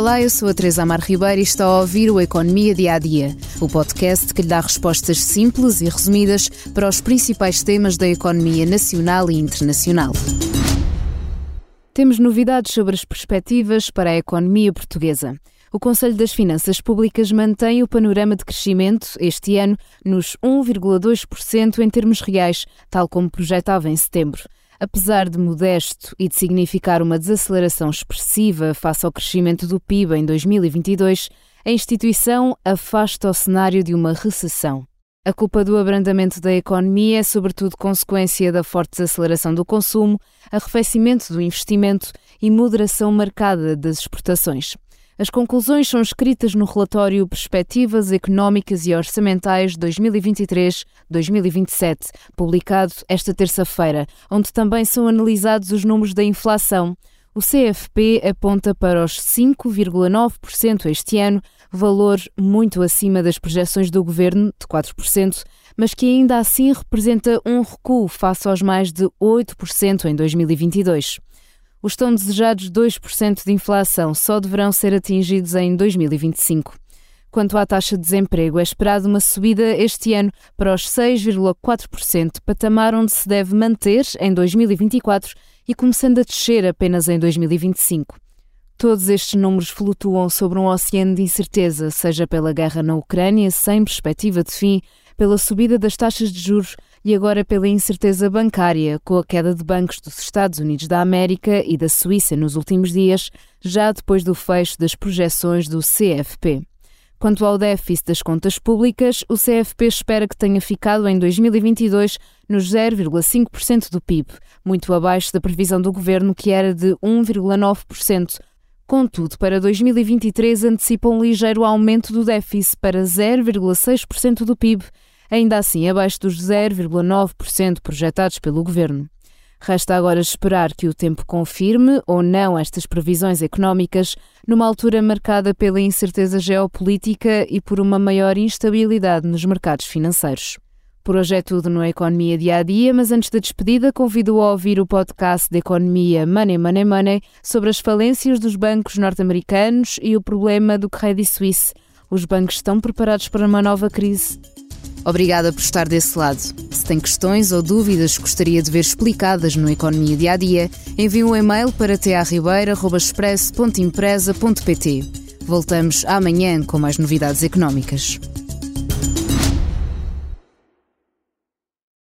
Olá, eu sou a Teresa Amar Ribeiro e está a ouvir o Economia Dia a Dia, o podcast que lhe dá respostas simples e resumidas para os principais temas da economia nacional e internacional. Temos novidades sobre as perspectivas para a economia portuguesa. O Conselho das Finanças Públicas mantém o panorama de crescimento este ano nos 1,2% em termos reais, tal como projetava em setembro. Apesar de modesto e de significar uma desaceleração expressiva face ao crescimento do PIB em 2022, a instituição afasta o cenário de uma recessão. A culpa do abrandamento da economia é sobretudo consequência da forte desaceleração do consumo, arrefecimento do investimento e moderação marcada das exportações. As conclusões são escritas no relatório Perspectivas Económicas e Orçamentais 2023-2027, publicado esta terça-feira, onde também são analisados os números da inflação. O CFP aponta para os 5,9% este ano, valor muito acima das projeções do governo, de 4%, mas que ainda assim representa um recuo face aos mais de 8% em 2022. Os tão desejados 2% de inflação só deverão ser atingidos em 2025. Quanto à taxa de desemprego, é esperado uma subida este ano para os 6,4%, patamar onde se deve manter em 2024 e começando a descer apenas em 2025. Todos estes números flutuam sobre um oceano de incerteza, seja pela guerra na Ucrânia, sem perspectiva de fim, pela subida das taxas de juros e agora pela incerteza bancária, com a queda de bancos dos Estados Unidos da América e da Suíça nos últimos dias, já depois do fecho das projeções do CFP. Quanto ao déficit das contas públicas, o CFP espera que tenha ficado em 2022 nos 0,5% do PIB, muito abaixo da previsão do governo, que era de 1,9%. Contudo, para 2023 antecipa um ligeiro aumento do déficit para 0,6% do PIB ainda assim abaixo dos 0,9% projetados pelo governo. Resta agora esperar que o tempo confirme ou não estas previsões económicas, numa altura marcada pela incerteza geopolítica e por uma maior instabilidade nos mercados financeiros. Por hoje é tudo no Economia Dia a Dia, mas antes da despedida, convido a ouvir o podcast de Economia Money Money Money sobre as falências dos bancos norte-americanos e o problema do Credit Suisse. Os bancos estão preparados para uma nova crise? Obrigada por estar desse lado. Se tem questões ou dúvidas que gostaria de ver explicadas no Economia Dia a Dia, envie um e-mail para tearribeira.express.empresa.pt. Voltamos amanhã com mais novidades económicas.